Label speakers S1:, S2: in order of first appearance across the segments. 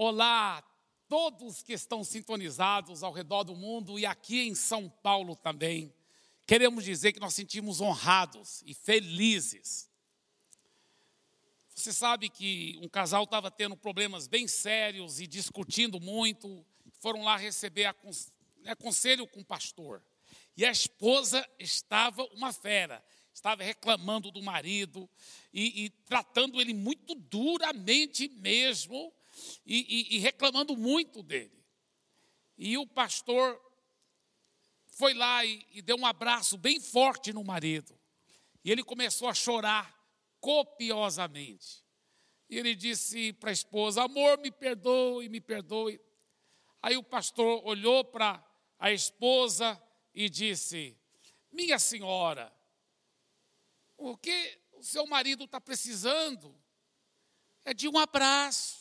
S1: Olá, todos que estão sintonizados ao redor do mundo e aqui em São Paulo também. Queremos dizer que nós sentimos honrados e felizes. Você sabe que um casal estava tendo problemas bem sérios e discutindo muito. Foram lá receber né, conselho com o pastor. E a esposa estava uma fera, estava reclamando do marido e, e tratando ele muito duramente mesmo e, e, e reclamando muito dele. E o pastor foi lá e, e deu um abraço bem forte no marido. E ele começou a chorar copiosamente. E ele disse para a esposa: Amor, me perdoe, me perdoe. Aí o pastor olhou para a esposa e disse: Minha senhora, o que o seu marido está precisando é de um abraço.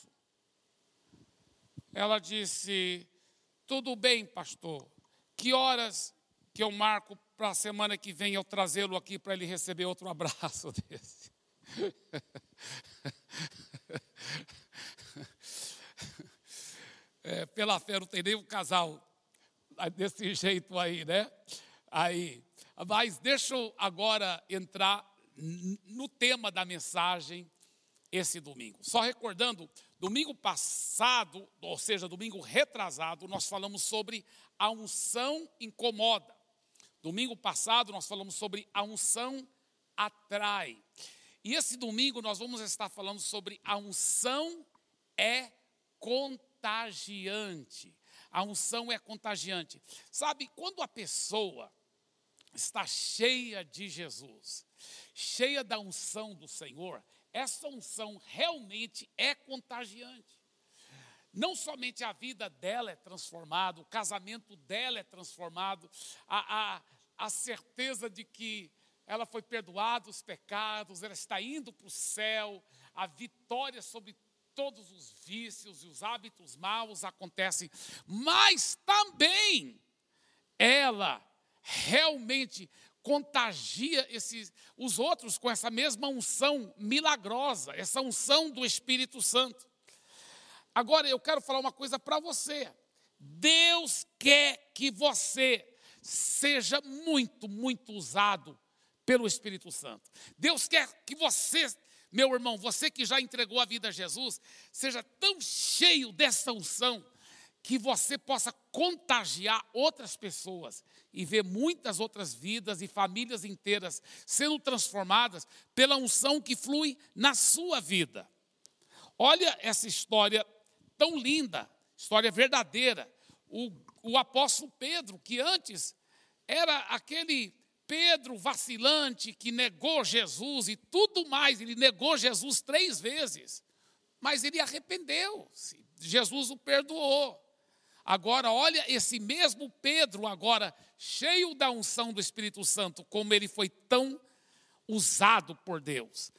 S1: Ela disse: Tudo bem, pastor. Que horas que eu marco para a semana que vem eu trazê-lo aqui para ele receber outro abraço desse? É, pela fé, não tem nenhum casal desse jeito aí, né? Aí, mas deixa eu agora entrar no tema da mensagem esse domingo. Só recordando, domingo passado, ou seja, domingo retrasado, nós falamos sobre a unção incomoda. Domingo passado nós falamos sobre a unção atrai. E esse domingo nós vamos estar falando sobre a unção é contagiante. A unção é contagiante. Sabe, quando a pessoa está cheia de Jesus, cheia da unção do Senhor, essa unção realmente é contagiante. Não somente a vida dela é transformada, o casamento dela é transformado, a, a, a certeza de que ela foi perdoada os pecados, ela está indo para o céu, a vitória sobre todos os vícios e os hábitos maus acontecem, mas também ela realmente contagia esses, os outros com essa mesma unção milagrosa, essa unção do Espírito Santo. Agora eu quero falar uma coisa para você. Deus quer que você seja muito, muito usado pelo Espírito Santo. Deus quer que você, meu irmão, você que já entregou a vida a Jesus, seja tão cheio dessa unção que você possa contagiar outras pessoas e ver muitas outras vidas e famílias inteiras sendo transformadas pela unção que flui na sua vida. Olha essa história tão linda, história verdadeira. O, o apóstolo Pedro, que antes era aquele Pedro vacilante que negou Jesus e tudo mais, ele negou Jesus três vezes, mas ele arrependeu-se, Jesus o perdoou. Agora, olha esse mesmo Pedro, agora cheio da unção do Espírito Santo, como ele foi tão usado por Deus.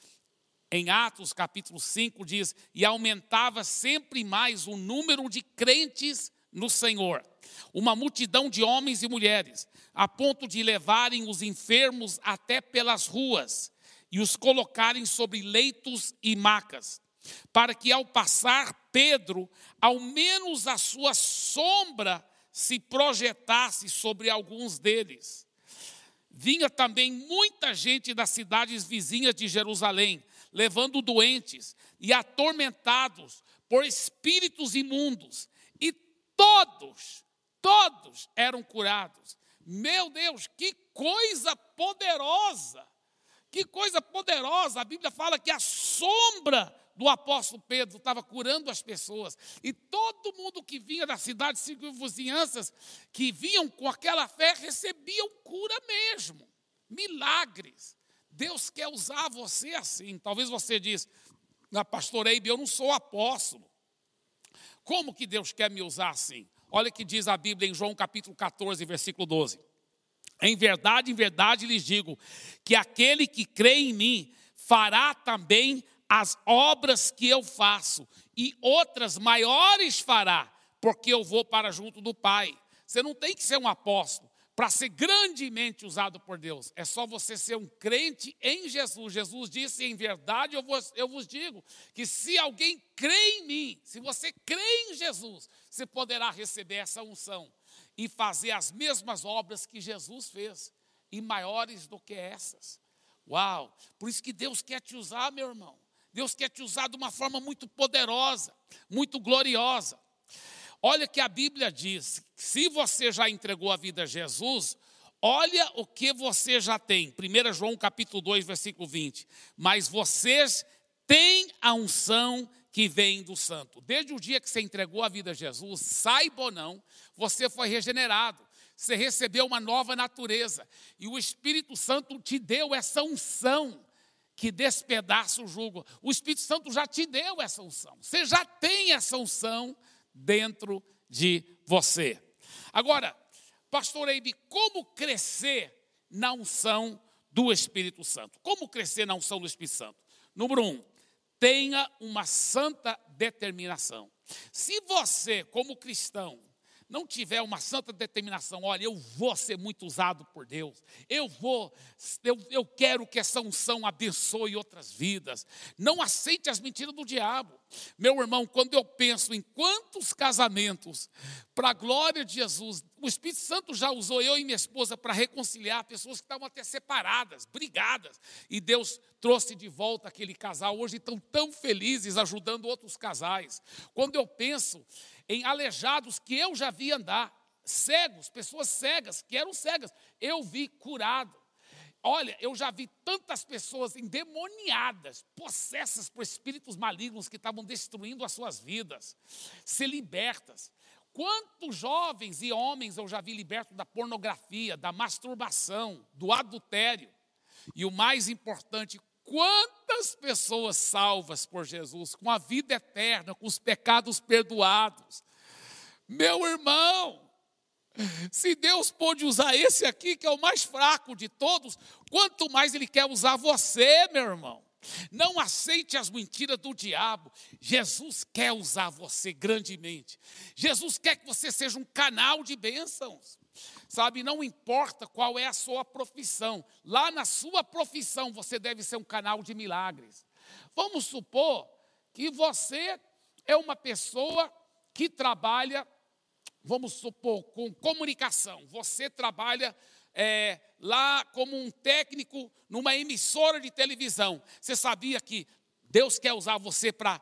S1: Em Atos capítulo 5 diz: E aumentava sempre mais o número de crentes no Senhor, uma multidão de homens e mulheres, a ponto de levarem os enfermos até pelas ruas e os colocarem sobre leitos e macas para que ao passar Pedro, ao menos a sua sombra se projetasse sobre alguns deles. Vinha também muita gente das cidades vizinhas de Jerusalém, levando doentes e atormentados por espíritos imundos, e todos, todos eram curados. Meu Deus, que coisa poderosa! Que coisa poderosa! A Bíblia fala que a sombra do apóstolo Pedro estava curando as pessoas. E todo mundo que vinha da cidade, vizinhanças, que vinham com aquela fé, recebiam cura mesmo. Milagres. Deus quer usar você assim. Talvez você diz, na pastoreia, eu não sou apóstolo. Como que Deus quer me usar assim? Olha o que diz a Bíblia em João capítulo 14, versículo 12. Em verdade, em verdade lhes digo que aquele que crê em mim fará também as obras que eu faço, e outras maiores fará, porque eu vou para junto do Pai. Você não tem que ser um apóstolo para ser grandemente usado por Deus, é só você ser um crente em Jesus. Jesus disse: em verdade eu vos, eu vos digo que se alguém crê em mim, se você crê em Jesus, você poderá receber essa unção e fazer as mesmas obras que Jesus fez, e maiores do que essas. Uau! Por isso que Deus quer te usar, meu irmão. Deus quer te usar de uma forma muito poderosa, muito gloriosa. Olha que a Bíblia diz: se você já entregou a vida a Jesus, olha o que você já tem. 1 João capítulo 2, versículo 20. Mas vocês têm a unção que vem do santo. Desde o dia que você entregou a vida a Jesus, saiba ou não, você foi regenerado. Você recebeu uma nova natureza. E o Espírito Santo te deu essa unção que despedaça o jugo. O Espírito Santo já te deu essa unção. Você já tem essa unção dentro de você. Agora, pastor Eibe, como crescer na unção do Espírito Santo? Como crescer na unção do Espírito Santo? Número um, tenha uma santa determinação. Se você, como cristão, não tiver uma santa determinação, olha, eu vou ser muito usado por Deus, eu vou, eu, eu quero que essa unção abençoe outras vidas. Não aceite as mentiras do diabo. Meu irmão, quando eu penso em quantos casamentos, para a glória de Jesus, o Espírito Santo já usou eu e minha esposa para reconciliar pessoas que estavam até separadas, brigadas, e Deus trouxe de volta aquele casal. Hoje estão tão felizes ajudando outros casais. Quando eu penso em aleijados que eu já vi andar, cegos, pessoas cegas, que eram cegas, eu vi curado. Olha, eu já vi tantas pessoas endemoniadas, possessas por espíritos malignos que estavam destruindo as suas vidas, ser libertas. Quantos jovens e homens eu já vi libertos da pornografia, da masturbação, do adultério. E o mais importante, quantas pessoas salvas por Jesus, com a vida eterna, com os pecados perdoados. Meu irmão, se Deus pôde usar esse aqui, que é o mais fraco de todos, quanto mais Ele quer usar você, meu irmão. Não aceite as mentiras do diabo. Jesus quer usar você grandemente. Jesus quer que você seja um canal de bênçãos. Sabe, não importa qual é a sua profissão, lá na sua profissão você deve ser um canal de milagres. Vamos supor que você é uma pessoa que trabalha, vamos supor, com comunicação. Você trabalha é, lá como um técnico numa emissora de televisão. Você sabia que Deus quer usar você para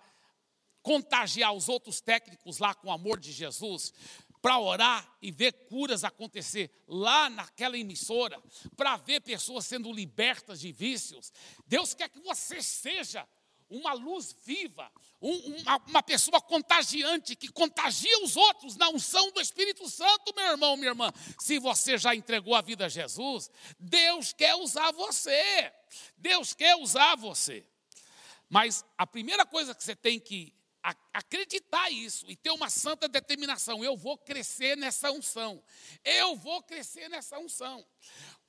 S1: contagiar os outros técnicos lá com o amor de Jesus? para orar e ver curas acontecer lá naquela emissora, para ver pessoas sendo libertas de vícios. Deus quer que você seja uma luz viva, um, uma, uma, pessoa contagiante, que contagia os outros na unção do Espírito Santo, meu irmão, minha irmã. Se você já entregou a vida a Jesus, Deus quer usar você. Deus quer usar você. Mas a primeira coisa que você tem que acreditar isso e ter uma santa determinação. Eu vou crescer nessa unção. Eu vou crescer nessa unção.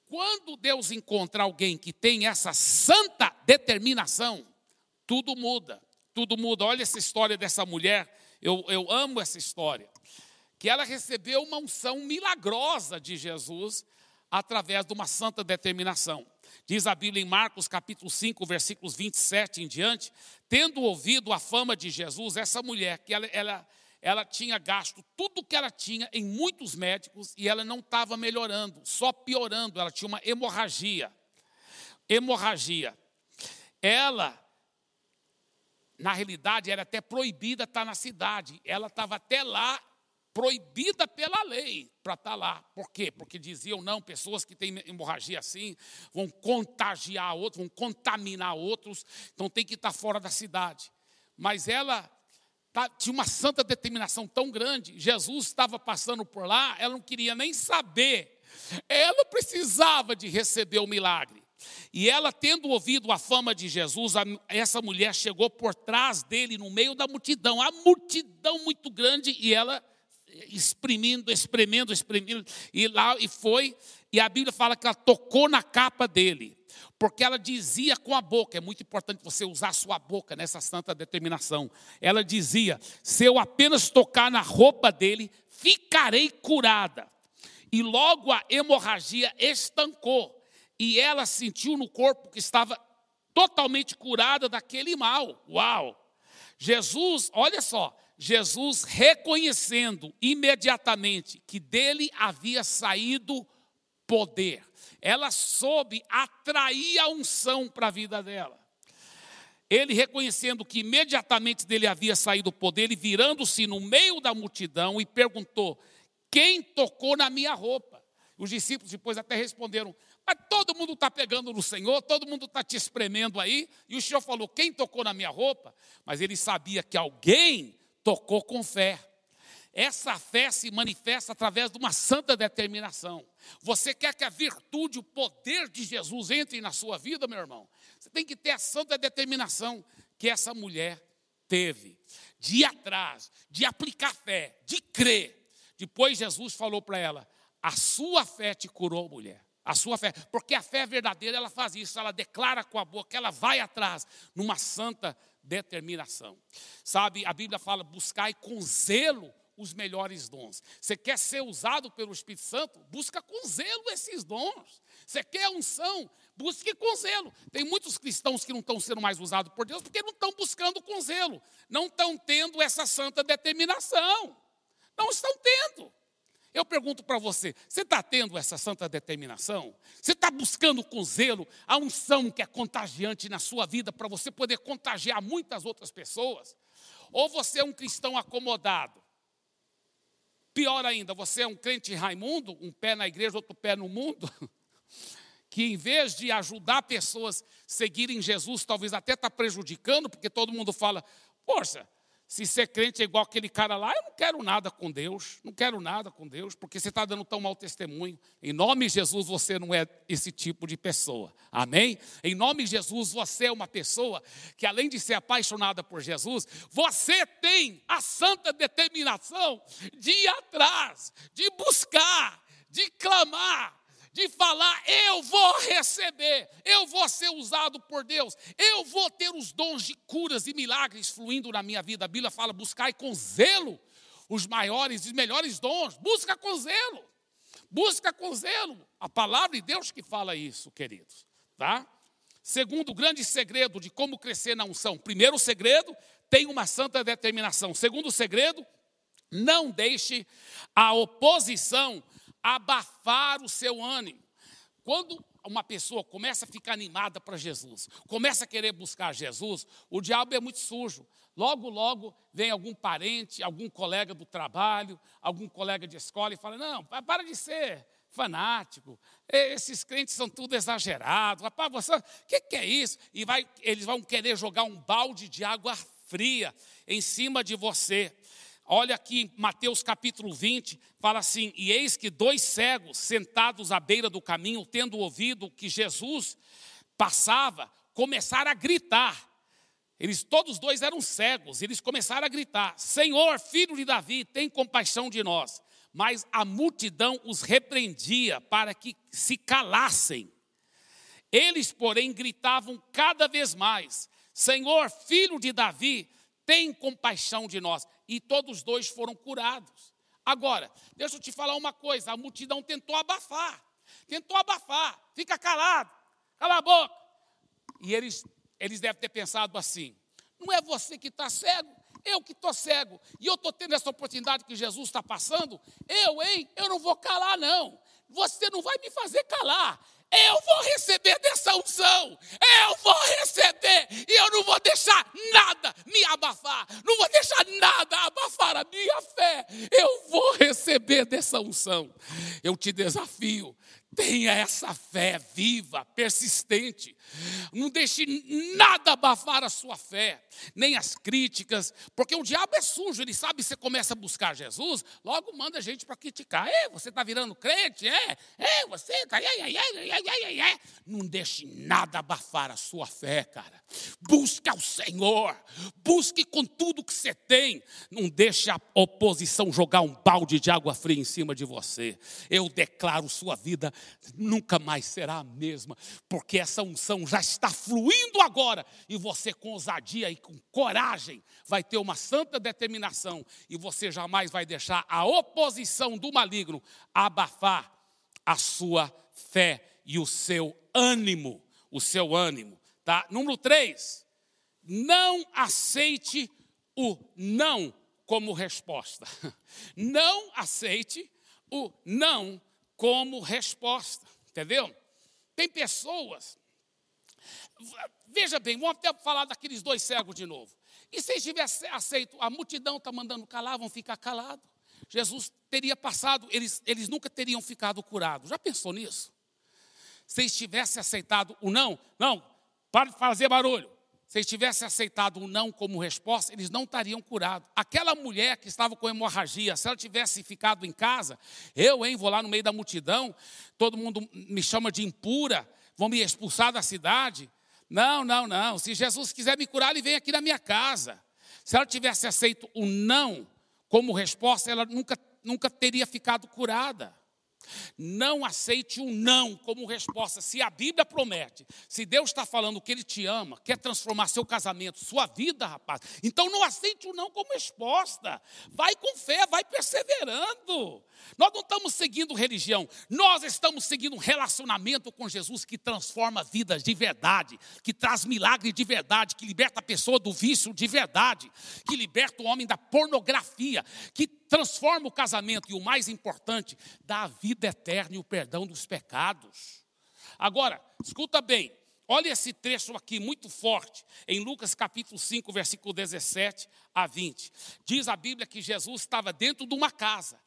S1: Quando Deus encontra alguém que tem essa santa determinação, tudo muda. Tudo muda. Olha essa história dessa mulher. Eu, eu amo essa história. Que ela recebeu uma unção milagrosa de Jesus através de uma santa determinação. Diz a Bíblia em Marcos capítulo 5, versículos 27 em diante, tendo ouvido a fama de Jesus, essa mulher, que ela, ela, ela tinha gasto tudo que ela tinha em muitos médicos e ela não estava melhorando, só piorando, ela tinha uma hemorragia. Hemorragia. Ela, na realidade, era até proibida estar na cidade, ela estava até lá proibida pela lei para estar tá lá. Por quê? Porque diziam, não, pessoas que têm hemorragia assim vão contagiar outros, vão contaminar outros, então tem que estar tá fora da cidade. Mas ela tá, tinha uma santa determinação tão grande, Jesus estava passando por lá, ela não queria nem saber, ela precisava de receber o milagre. E ela, tendo ouvido a fama de Jesus, essa mulher chegou por trás dele, no meio da multidão, a multidão muito grande, e ela exprimindo, espremendo, espremendo, e lá e foi, e a Bíblia fala que ela tocou na capa dele, porque ela dizia com a boca, é muito importante você usar a sua boca nessa santa determinação. Ela dizia: se eu apenas tocar na roupa dele, ficarei curada. e logo a hemorragia estancou, e ela sentiu no corpo que estava totalmente curada daquele mal. Uau! Jesus, olha só, Jesus reconhecendo imediatamente que dele havia saído poder, ela soube atrair a unção para a vida dela. Ele reconhecendo que imediatamente dele havia saído o poder, ele virando-se no meio da multidão e perguntou: Quem tocou na minha roupa? Os discípulos depois até responderam: Mas todo mundo está pegando no Senhor, todo mundo está te espremendo aí. E o Senhor falou: Quem tocou na minha roupa? Mas ele sabia que alguém tocou com fé. Essa fé se manifesta através de uma santa determinação. Você quer que a virtude, o poder de Jesus entre na sua vida, meu irmão? Você tem que ter a santa determinação que essa mulher teve, de ir atrás, de aplicar fé, de crer. Depois Jesus falou para ela: A sua fé te curou, mulher. A sua fé, porque a fé verdadeira, ela faz isso, ela declara com a boca, ela vai atrás, numa santa determinação. Sabe, a Bíblia fala: buscai com zelo os melhores dons. Você quer ser usado pelo Espírito Santo? Busca com zelo esses dons. Você quer unção? Busque com zelo. Tem muitos cristãos que não estão sendo mais usados por Deus porque não estão buscando com zelo. Não estão tendo essa santa determinação. Não estão tendo. Eu pergunto para você: você está tendo essa santa determinação? Você está buscando com zelo a unção que é contagiante na sua vida para você poder contagiar muitas outras pessoas? Ou você é um cristão acomodado? Pior ainda, você é um crente Raimundo, um pé na igreja, outro pé no mundo, que em vez de ajudar pessoas a seguirem Jesus, talvez até está prejudicando, porque todo mundo fala, poxa, se ser crente é igual aquele cara lá, eu não quero nada com Deus, não quero nada com Deus, porque você está dando tão mau testemunho. Em nome de Jesus, você não é esse tipo de pessoa. Amém? Em nome de Jesus, você é uma pessoa que, além de ser apaixonada por Jesus, você tem a santa determinação de ir atrás, de buscar, de clamar, de falar: eu vou receber, eu vou ser usado por Deus, eu vou ter os dons de curas e milagres fluindo na minha vida. A Bíblia fala: buscai com zelo os maiores e melhores dons, busca com zelo, busca com zelo. A palavra de Deus que fala isso, queridos, tá? Segundo, grande segredo de como crescer na unção. Primeiro segredo, tem uma santa determinação. Segundo segredo, não deixe a oposição abafar o seu ânimo. Quando uma pessoa começa a ficar animada para Jesus, começa a querer buscar Jesus, o diabo é muito sujo. Logo, logo vem algum parente, algum colega do trabalho, algum colega de escola e fala: Não, para de ser fanático, esses crentes são tudo exagerados, rapaz, você, o que, que é isso? E vai, eles vão querer jogar um balde de água fria em cima de você. Olha aqui, Mateus capítulo 20, fala assim: E eis que dois cegos sentados à beira do caminho, tendo ouvido que Jesus passava, começaram a gritar. Eles todos dois eram cegos, eles começaram a gritar: Senhor, filho de Davi, tem compaixão de nós. Mas a multidão os repreendia para que se calassem. Eles, porém, gritavam cada vez mais: Senhor, filho de Davi, tem compaixão de nós e todos dois foram curados. Agora, deixa eu te falar uma coisa: a multidão tentou abafar, tentou abafar, fica calado, cala a boca. E eles, eles devem ter pensado assim: não é você que está cego, eu que estou cego, e eu estou tendo essa oportunidade que Jesus está passando, eu, hein, eu não vou calar, não. Você não vai me fazer calar. Eu vou receber dessa unção. Eu vou receber. E eu não vou deixar nada me abafar. Não vou deixar nada abafar a minha fé. Eu vou receber dessa unção. Eu te desafio Tenha essa fé viva, persistente. Não deixe nada abafar a sua fé, nem as críticas, porque o diabo é sujo, ele sabe que você começa a buscar Jesus, logo manda a gente para criticar. É, você está virando crente? É, é, você está. Não deixe nada abafar a sua fé, cara. Busque ao Senhor, busque com tudo que você tem. Não deixe a oposição jogar um balde de água fria em cima de você. Eu declaro sua vida nunca mais será a mesma, porque essa unção já está fluindo agora, e você, com ousadia e com coragem, vai ter uma santa determinação, e você jamais vai deixar a oposição do maligno abafar a sua fé e o seu ânimo. O seu ânimo. Tá? Número 3. Não aceite o não como resposta. Não aceite o não como resposta. Entendeu? Tem pessoas. Veja bem, vamos até falar daqueles dois cegos de novo. E se tivessem aceito, a multidão está mandando calar, vão ficar calados. Jesus teria passado, eles, eles nunca teriam ficado curados. Já pensou nisso? Se eles tivessem aceitado o não, não, para de fazer barulho. Se eles tivessem aceitado o não como resposta, eles não estariam curados. Aquela mulher que estava com hemorragia, se ela tivesse ficado em casa, eu, hein, vou lá no meio da multidão, todo mundo me chama de impura, vão me expulsar da cidade. Não, não, não. Se Jesus quiser me curar, ele vem aqui na minha casa. Se ela tivesse aceito o não como resposta, ela nunca, nunca teria ficado curada. Não aceite um não como resposta. Se a Bíblia promete, se Deus está falando que Ele te ama, quer transformar seu casamento, sua vida, rapaz, então não aceite o um não como resposta. Vai com fé, vai perseverando. Nós não estamos seguindo religião, nós estamos seguindo um relacionamento com Jesus que transforma vidas de verdade, que traz milagre de verdade, que liberta a pessoa do vício de verdade, que liberta o homem da pornografia, que transforma o casamento e o mais importante, dá a vida eterna e o perdão dos pecados. Agora, escuta bem, olha esse trecho aqui muito forte, em Lucas capítulo 5, versículo 17 a 20. Diz a Bíblia que Jesus estava dentro de uma casa.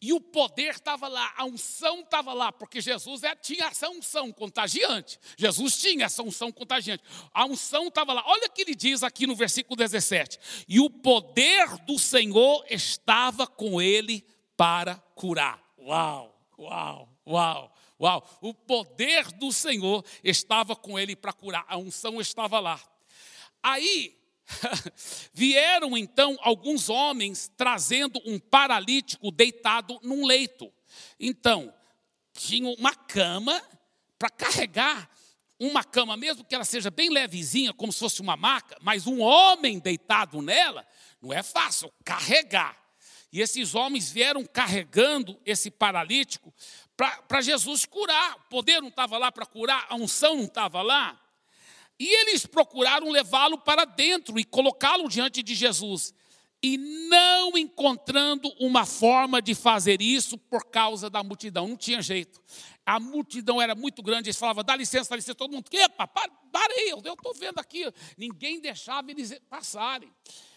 S1: E o poder estava lá, a unção estava lá, porque Jesus é, tinha essa unção contagiante. Jesus tinha essa unção contagiante. A unção estava lá. Olha o que ele diz aqui no versículo 17: E o poder do Senhor estava com ele para curar. Uau, uau, uau, uau. O poder do Senhor estava com ele para curar. A unção estava lá. Aí, Vieram então alguns homens trazendo um paralítico deitado num leito. Então, tinha uma cama para carregar uma cama, mesmo que ela seja bem levezinha, como se fosse uma maca, mas um homem deitado nela, não é fácil carregar. E esses homens vieram carregando esse paralítico para Jesus curar. O poder não estava lá para curar, a unção não estava lá. E eles procuraram levá-lo para dentro e colocá-lo diante de Jesus. E não encontrando uma forma de fazer isso por causa da multidão, não tinha jeito. A multidão era muito grande, eles falavam, dá licença, dá licença, todo mundo, que, para, parei, eu estou vendo aqui. Ninguém deixava eles passarem.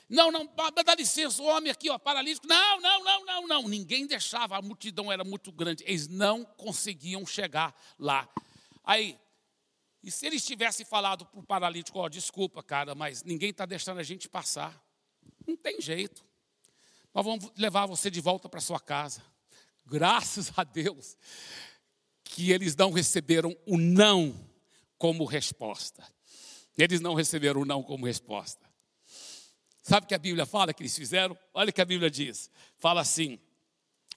S1: Não, não, dá licença, o homem aqui, ó, paralítico. Não, não, não, não, não. Ninguém deixava, a multidão era muito grande. Eles não conseguiam chegar lá. Aí, e se eles tivessem falado para o paralítico, ó, oh, desculpa, cara, mas ninguém está deixando a gente passar. Não tem jeito. Nós vamos levar você de volta para sua casa. Graças a Deus que eles não receberam o não como resposta. Eles não receberam o não como resposta. Sabe o que a Bíblia fala que eles fizeram? Olha o que a Bíblia diz. Fala assim: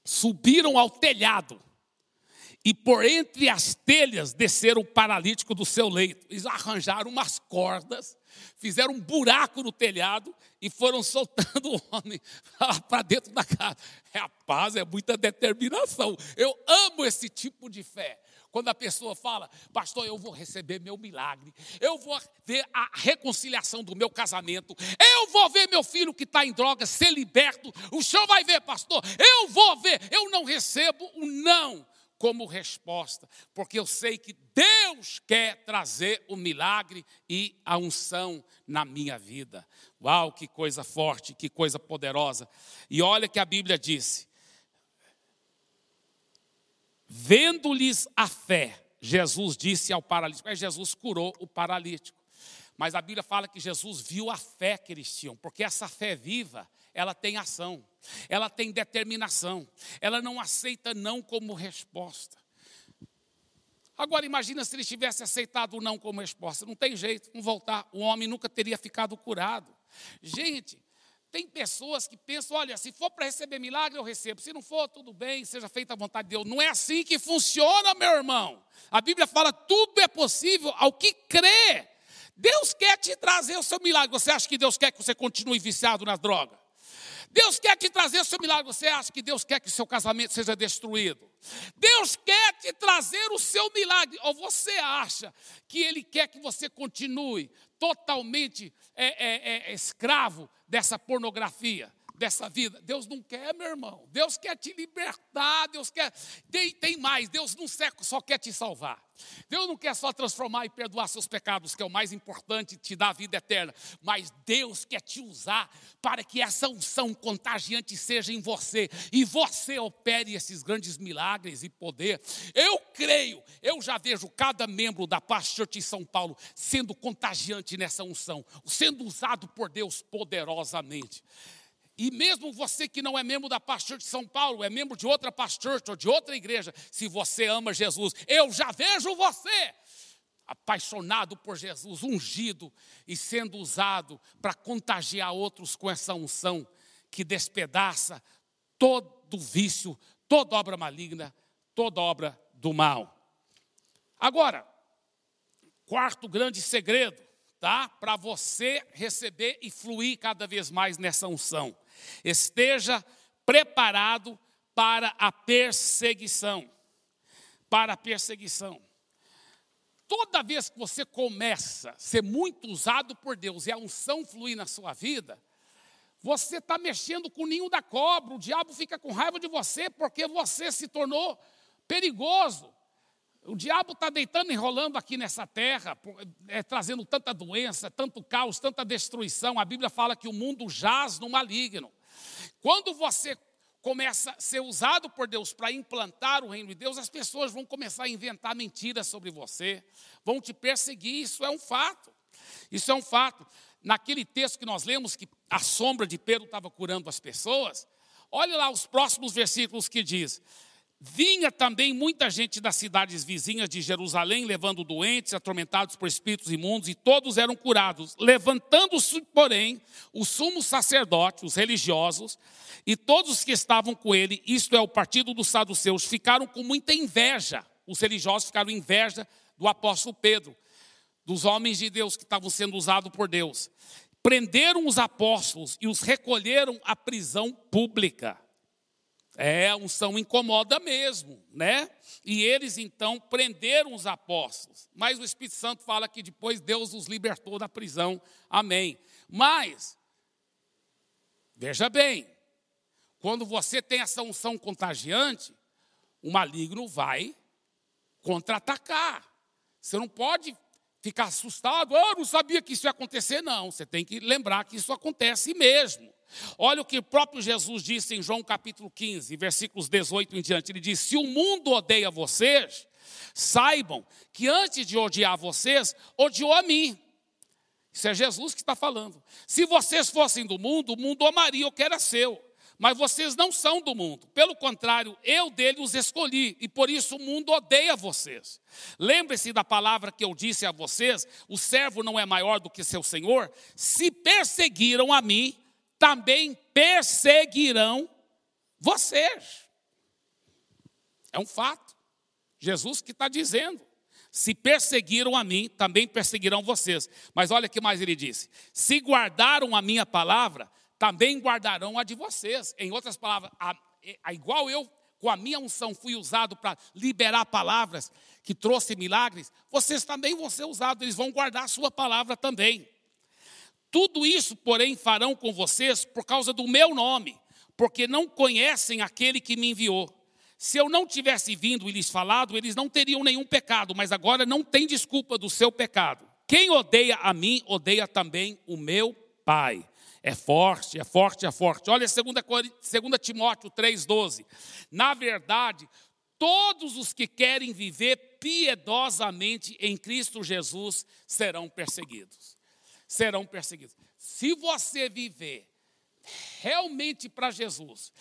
S1: subiram ao telhado e por entre as telhas desceram o paralítico do seu leito. Eles arranjaram umas cordas, fizeram um buraco no telhado e foram soltando o homem para dentro da casa. Rapaz, é muita determinação. Eu amo esse tipo de fé. Quando a pessoa fala, pastor, eu vou receber meu milagre, eu vou ver a reconciliação do meu casamento, eu vou ver meu filho que está em droga ser liberto, o senhor vai ver, pastor, eu vou ver, eu não recebo o não como resposta, porque eu sei que Deus quer trazer o milagre e a unção na minha vida. Uau, que coisa forte, que coisa poderosa. E olha que a Bíblia disse: Vendo-lhes a fé, Jesus disse ao paralítico, é Jesus curou o paralítico. Mas a Bíblia fala que Jesus viu a fé que eles tinham, porque essa fé viva, ela tem ação, ela tem determinação, ela não aceita não como resposta. Agora imagina se ele tivesse aceitado o não como resposta, não tem jeito, não voltar, o homem nunca teria ficado curado. Gente, tem pessoas que pensam: olha, se for para receber milagre, eu recebo. Se não for, tudo bem, seja feita a vontade de Deus. Não é assim que funciona, meu irmão. A Bíblia fala: tudo é possível ao que crê. Deus quer te trazer o seu milagre. Você acha que Deus quer que você continue viciado nas drogas? Deus quer te trazer seu milagre. Você acha que Deus quer que seu casamento seja destruído? Deus quer te trazer o seu milagre. Ou você acha que Ele quer que você continue totalmente é, é, é, escravo dessa pornografia? Dessa vida. Deus não quer, meu irmão. Deus quer te libertar. Deus quer. Tem, tem mais. Deus não só quer te salvar. Deus não quer só transformar e perdoar seus pecados, que é o mais importante, te dar a vida eterna. Mas Deus quer te usar para que essa unção contagiante seja em você e você opere esses grandes milagres e poder. Eu creio, eu já vejo cada membro da Paz Church em São Paulo sendo contagiante nessa unção, sendo usado por Deus poderosamente. E mesmo você que não é membro da Pastor de São Paulo, é membro de outra Pastor ou de outra igreja, se você ama Jesus, eu já vejo você apaixonado por Jesus, ungido e sendo usado para contagiar outros com essa unção que despedaça todo vício, toda obra maligna, toda obra do mal. Agora, quarto grande segredo, tá? Para você receber e fluir cada vez mais nessa unção. Esteja preparado para a perseguição. Para a perseguição. Toda vez que você começa a ser muito usado por Deus e a unção fluir na sua vida, você está mexendo com o ninho da cobra, o diabo fica com raiva de você porque você se tornou perigoso. O diabo está deitando e enrolando aqui nessa terra, é, trazendo tanta doença, tanto caos, tanta destruição. A Bíblia fala que o mundo jaz no maligno. Quando você começa a ser usado por Deus para implantar o reino de Deus, as pessoas vão começar a inventar mentiras sobre você, vão te perseguir, isso é um fato. Isso é um fato. Naquele texto que nós lemos, que a sombra de Pedro estava curando as pessoas, olha lá os próximos versículos que diz: Vinha também muita gente das cidades vizinhas de Jerusalém, levando doentes, atormentados por espíritos imundos, e todos eram curados. Levantando-se, porém, o sumo sacerdote, os religiosos, e todos os que estavam com ele, isto é, o partido dos saduceus, ficaram com muita inveja. Os religiosos ficaram inveja do apóstolo Pedro, dos homens de Deus que estavam sendo usados por Deus. Prenderam os apóstolos e os recolheram à prisão pública. É, a unção incomoda mesmo, né? E eles então prenderam os apóstolos. Mas o Espírito Santo fala que depois Deus os libertou da prisão. Amém. Mas, veja bem, quando você tem essa unção contagiante, o maligno vai contra-atacar. Você não pode ficar assustado, oh, eu não sabia que isso ia acontecer, não. Você tem que lembrar que isso acontece mesmo. Olha o que o próprio Jesus disse em João capítulo 15, versículos 18 em diante. Ele diz: Se o mundo odeia vocês, saibam que antes de odiar vocês, odiou a mim. Isso é Jesus que está falando. Se vocês fossem do mundo, o mundo amaria o que era seu. Mas vocês não são do mundo. Pelo contrário, eu dele os escolhi. E por isso o mundo odeia vocês. Lembre-se da palavra que eu disse a vocês: o servo não é maior do que seu senhor. Se perseguiram a mim, também perseguirão vocês. É um fato. Jesus que está dizendo. Se perseguiram a mim, também perseguirão vocês. Mas olha que mais ele disse: se guardaram a minha palavra, também guardarão a de vocês. Em outras palavras, a, a, igual eu, com a minha unção, fui usado para liberar palavras que trouxe milagres, vocês também vão ser usados, eles vão guardar a sua palavra também. Tudo isso, porém, farão com vocês por causa do meu nome, porque não conhecem aquele que me enviou. Se eu não tivesse vindo e lhes falado, eles não teriam nenhum pecado, mas agora não tem desculpa do seu pecado. Quem odeia a mim, odeia também o meu Pai. É forte, é forte, é forte. Olha 2, 2 Timóteo 3,12. Na verdade, todos os que querem viver piedosamente em Cristo Jesus serão perseguidos serão perseguidos. Se você viver realmente para Jesus.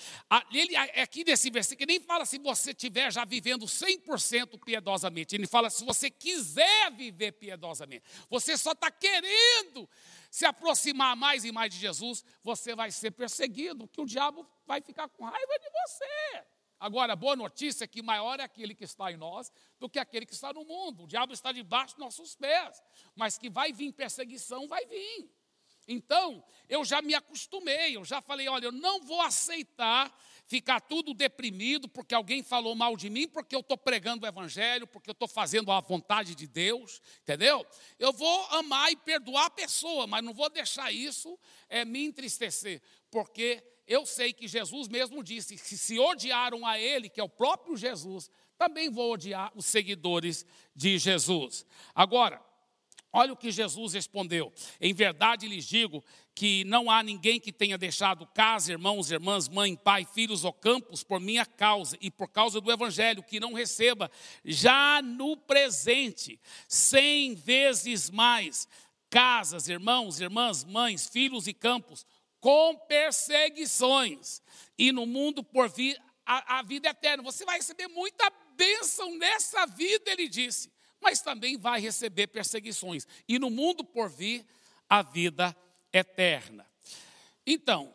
S1: Ele, aqui nesse versículo, nem fala se você estiver já vivendo 100% piedosamente. Ele fala se você quiser viver piedosamente. Você só está querendo se aproximar mais e mais de Jesus, você vai ser perseguido, que o diabo vai ficar com raiva de você. Agora, a boa notícia é que maior é aquele que está em nós do que aquele que está no mundo. O diabo está debaixo dos nossos pés, mas que vai vir perseguição, vai vir. Então, eu já me acostumei, eu já falei, olha, eu não vou aceitar ficar tudo deprimido porque alguém falou mal de mim, porque eu estou pregando o evangelho, porque eu estou fazendo a vontade de Deus, entendeu? Eu vou amar e perdoar a pessoa, mas não vou deixar isso é, me entristecer, porque eu sei que Jesus mesmo disse que se odiaram a Ele, que é o próprio Jesus, também vou odiar os seguidores de Jesus. Agora, olha o que Jesus respondeu. Em verdade lhes digo que não há ninguém que tenha deixado casa, irmãos, irmãs, mãe, pai, filhos ou campos por minha causa e por causa do Evangelho, que não receba já no presente cem vezes mais casas, irmãos, irmãs, mães, filhos e campos com perseguições, e no mundo por vir a, a vida eterna. Você vai receber muita bênção nessa vida, ele disse, mas também vai receber perseguições, e no mundo por vir a vida eterna. Então,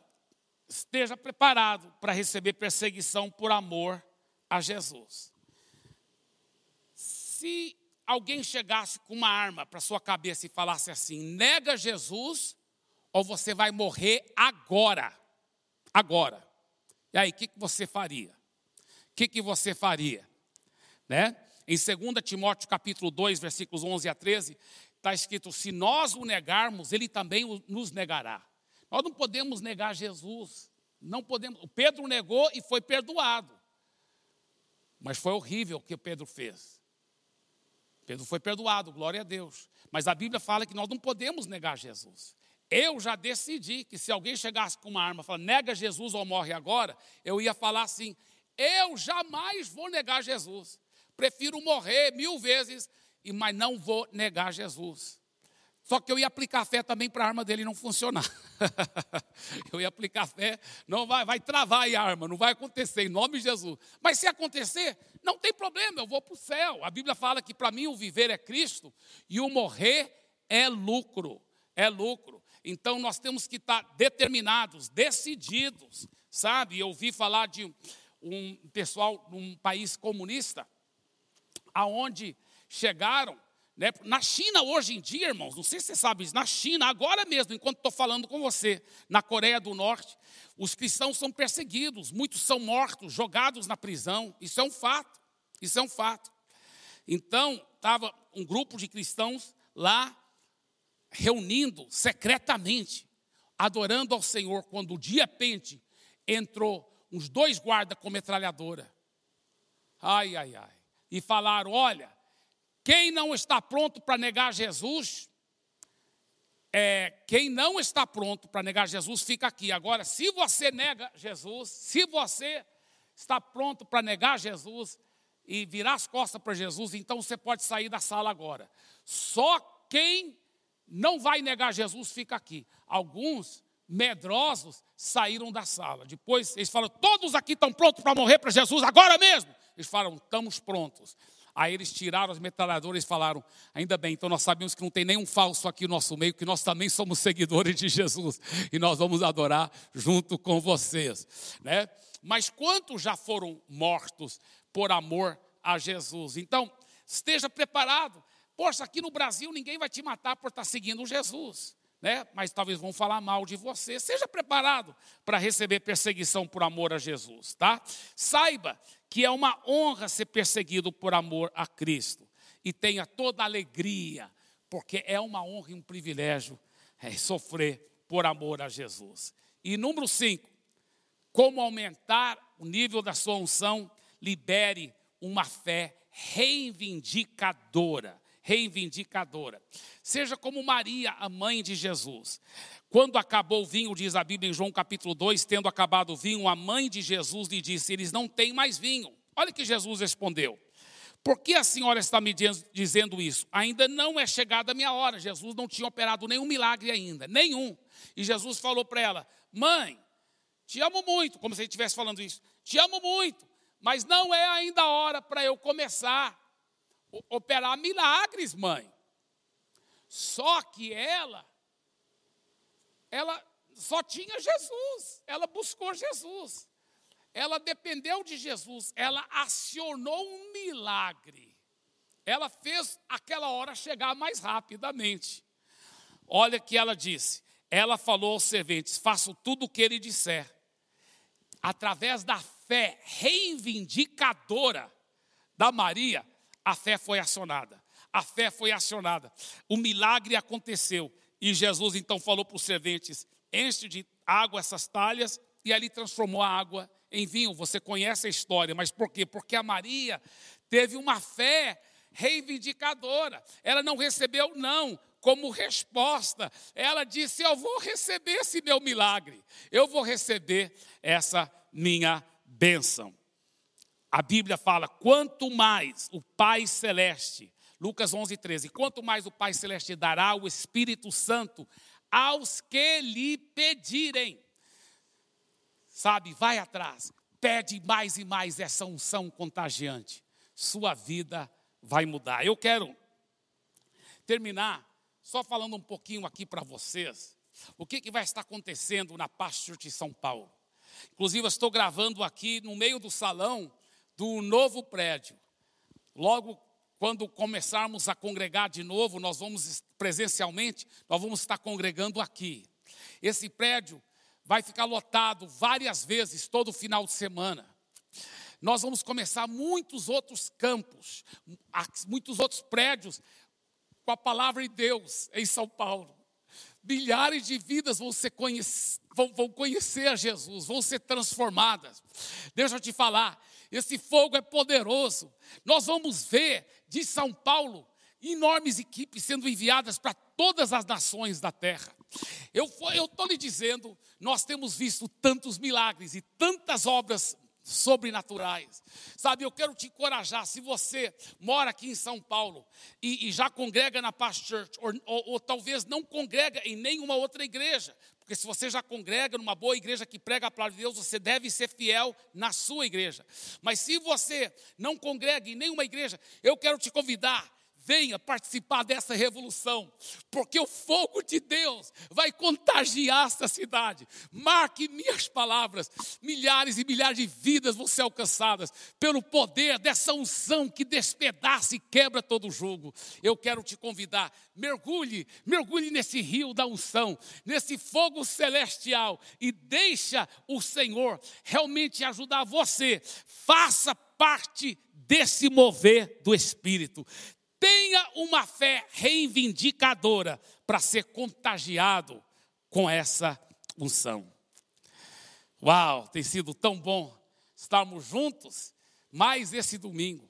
S1: esteja preparado para receber perseguição por amor a Jesus. Se alguém chegasse com uma arma para sua cabeça e falasse assim: nega Jesus ou você vai morrer agora. Agora. E aí, o que, que você faria? O que, que você faria? Né? Em 2 Timóteo capítulo 2, versículos 11 a 13, está escrito, se nós o negarmos, ele também nos negará. Nós não podemos negar Jesus. Não podemos. O Pedro negou e foi perdoado. Mas foi horrível o que Pedro fez. Pedro foi perdoado, glória a Deus. Mas a Bíblia fala que nós não podemos negar Jesus. Eu já decidi que se alguém chegasse com uma arma e falar, nega Jesus ou morre agora, eu ia falar assim: eu jamais vou negar Jesus. Prefiro morrer mil vezes, mas não vou negar Jesus. Só que eu ia aplicar fé também para a arma dele não funcionar. eu ia aplicar fé, não vai, vai travar a arma, não vai acontecer, em nome de Jesus. Mas se acontecer, não tem problema, eu vou para o céu. A Bíblia fala que para mim o viver é Cristo e o morrer é lucro. É lucro. Então nós temos que estar determinados, decididos, sabe? Eu ouvi falar de um pessoal num país comunista, aonde chegaram, né? Na China hoje em dia, irmãos, não sei se você sabe isso, na China, agora mesmo, enquanto estou falando com você, na Coreia do Norte, os cristãos são perseguidos, muitos são mortos, jogados na prisão. Isso é um fato. Isso é um fato. Então, estava um grupo de cristãos lá reunindo secretamente, adorando ao Senhor, quando de repente entrou uns dois guardas com metralhadora. Ai, ai, ai. E falaram: olha, quem não está pronto para negar Jesus, é, quem não está pronto para negar Jesus, fica aqui. Agora, se você nega Jesus, se você está pronto para negar Jesus e virar as costas para Jesus, então você pode sair da sala agora. Só quem não vai negar Jesus, fica aqui. Alguns medrosos saíram da sala. Depois eles falam: todos aqui estão prontos para morrer para Jesus agora mesmo. Eles falam: estamos prontos. Aí eles tiraram as metralhadoras e falaram: ainda bem, então nós sabemos que não tem nenhum falso aqui no nosso meio, que nós também somos seguidores de Jesus e nós vamos adorar junto com vocês, né? Mas quantos já foram mortos por amor a Jesus? Então, esteja preparado Poxa, aqui no Brasil ninguém vai te matar por estar seguindo Jesus, né? Mas talvez vão falar mal de você. Seja preparado para receber perseguição por amor a Jesus, tá? Saiba que é uma honra ser perseguido por amor a Cristo e tenha toda a alegria, porque é uma honra e um privilégio é, sofrer por amor a Jesus. E número cinco, como aumentar o nível da sua unção, libere uma fé reivindicadora reivindicadora. Seja como Maria, a mãe de Jesus. Quando acabou o vinho, diz a Bíblia em João capítulo 2, tendo acabado o vinho, a mãe de Jesus lhe disse: Eles não têm mais vinho. Olha que Jesus respondeu. Por que a senhora está me dizendo isso? Ainda não é chegada a minha hora. Jesus não tinha operado nenhum milagre ainda, nenhum. E Jesus falou para ela: Mãe, te amo muito, como se ele estivesse falando isso. Te amo muito, mas não é ainda a hora para eu começar operar milagres, mãe. Só que ela, ela só tinha Jesus, ela buscou Jesus, ela dependeu de Jesus, ela acionou um milagre, ela fez aquela hora chegar mais rapidamente. Olha que ela disse: ela falou aos serventes: faço tudo o que ele disser. Através da fé reivindicadora da Maria, a fé foi acionada. A fé foi acionada. O milagre aconteceu. E Jesus então falou para os serventes: enche de água essas talhas, e ali transformou a água em vinho. Você conhece a história, mas por quê? Porque a Maria teve uma fé reivindicadora. Ela não recebeu não como resposta. Ela disse: Eu vou receber esse meu milagre. Eu vou receber essa minha bênção. A Bíblia fala: quanto mais o Pai Celeste, Lucas 11, 13, quanto mais o Pai Celeste dará o Espírito Santo aos que lhe pedirem. Sabe, vai atrás, pede mais e mais essa unção contagiante. Sua vida vai mudar. Eu quero terminar só falando um pouquinho aqui para vocês. O que, que vai estar acontecendo na Pastor de São Paulo? Inclusive, eu estou gravando aqui no meio do salão do novo prédio. Logo quando começarmos a congregar de novo, nós vamos presencialmente, nós vamos estar congregando aqui. Esse prédio vai ficar lotado várias vezes todo final de semana. Nós vamos começar muitos outros campos, muitos outros prédios com a palavra de Deus em São Paulo. Milhares de vidas vão, ser conhec vão, vão conhecer a Jesus, vão ser transformadas. Deixa eu te falar, esse fogo é poderoso. Nós vamos ver de São Paulo enormes equipes sendo enviadas para todas as nações da terra. Eu estou lhe dizendo, nós temos visto tantos milagres e tantas obras sobrenaturais. Sabe, eu quero te encorajar, se você mora aqui em São Paulo e, e já congrega na Past Church, ou, ou, ou, talvez não congrega em nenhuma outra igreja, porque se você já congrega numa boa igreja que prega a palavra de Deus, você deve ser fiel na sua igreja. Mas se você não congrega em nenhuma igreja, eu quero te convidar venha participar dessa revolução, porque o fogo de Deus vai contagiar esta cidade. Marque minhas palavras, milhares e milhares de vidas vão ser alcançadas pelo poder dessa unção que despedaça e quebra todo o jugo. Eu quero te convidar, mergulhe, mergulhe nesse rio da unção, nesse fogo celestial e deixa o Senhor realmente ajudar você. Faça parte desse mover do Espírito. Tenha uma fé reivindicadora para ser contagiado com essa unção. Uau, tem sido tão bom estarmos juntos mais esse domingo.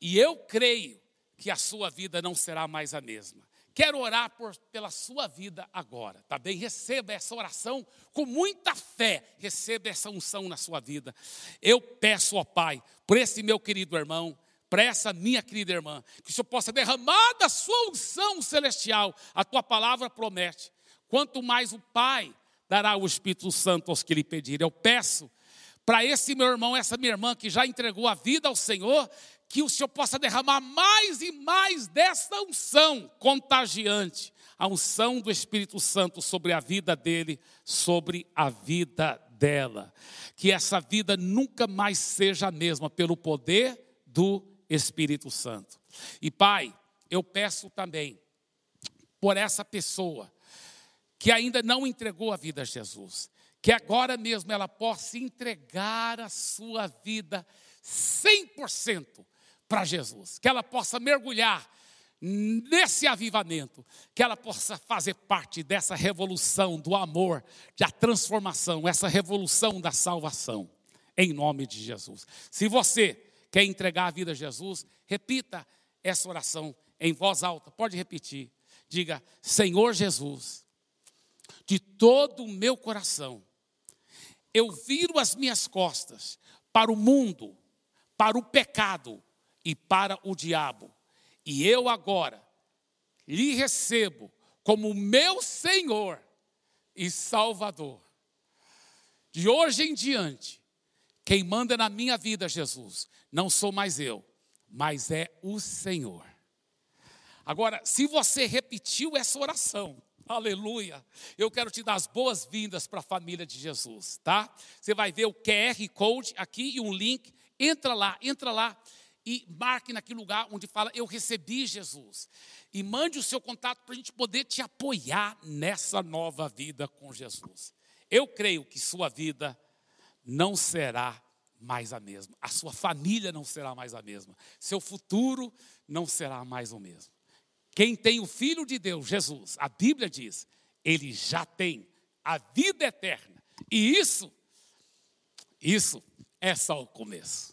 S1: E eu creio que a sua vida não será mais a mesma. Quero orar por, pela sua vida agora, tá bem? Receba essa oração com muita fé, receba essa unção na sua vida. Eu peço ao Pai, por esse meu querido irmão, para essa minha querida irmã, que o Senhor possa derramar da sua unção celestial. A tua palavra promete. Quanto mais o Pai dará o Espírito Santo aos que lhe pedirem. Eu peço para esse meu irmão, essa minha irmã que já entregou a vida ao Senhor, que o Senhor possa derramar mais e mais dessa unção contagiante, a unção do Espírito Santo sobre a vida dele, sobre a vida dela. Que essa vida nunca mais seja a mesma pelo poder do Espírito Santo. E Pai, eu peço também por essa pessoa que ainda não entregou a vida a Jesus, que agora mesmo ela possa entregar a sua vida 100% para Jesus, que ela possa mergulhar nesse avivamento, que ela possa fazer parte dessa revolução do amor, da transformação, essa revolução da salvação, em nome de Jesus. Se você quer entregar a vida a Jesus, repita essa oração em voz alta. Pode repetir. Diga: Senhor Jesus, de todo o meu coração, eu viro as minhas costas para o mundo, para o pecado e para o diabo. E eu agora lhe recebo como meu Senhor e Salvador. De hoje em diante, quem manda na minha vida, Jesus, não sou mais eu, mas é o Senhor. Agora, se você repetiu essa oração, aleluia, eu quero te dar as boas-vindas para a família de Jesus, tá? Você vai ver o QR Code aqui e um link, entra lá, entra lá e marque naquele lugar onde fala eu recebi Jesus. E mande o seu contato para a gente poder te apoiar nessa nova vida com Jesus. Eu creio que sua vida não será mais a mesma. A sua família não será mais a mesma. Seu futuro não será mais o mesmo. Quem tem o Filho de Deus, Jesus, a Bíblia diz, ele já tem a vida eterna. E isso, isso é só o começo.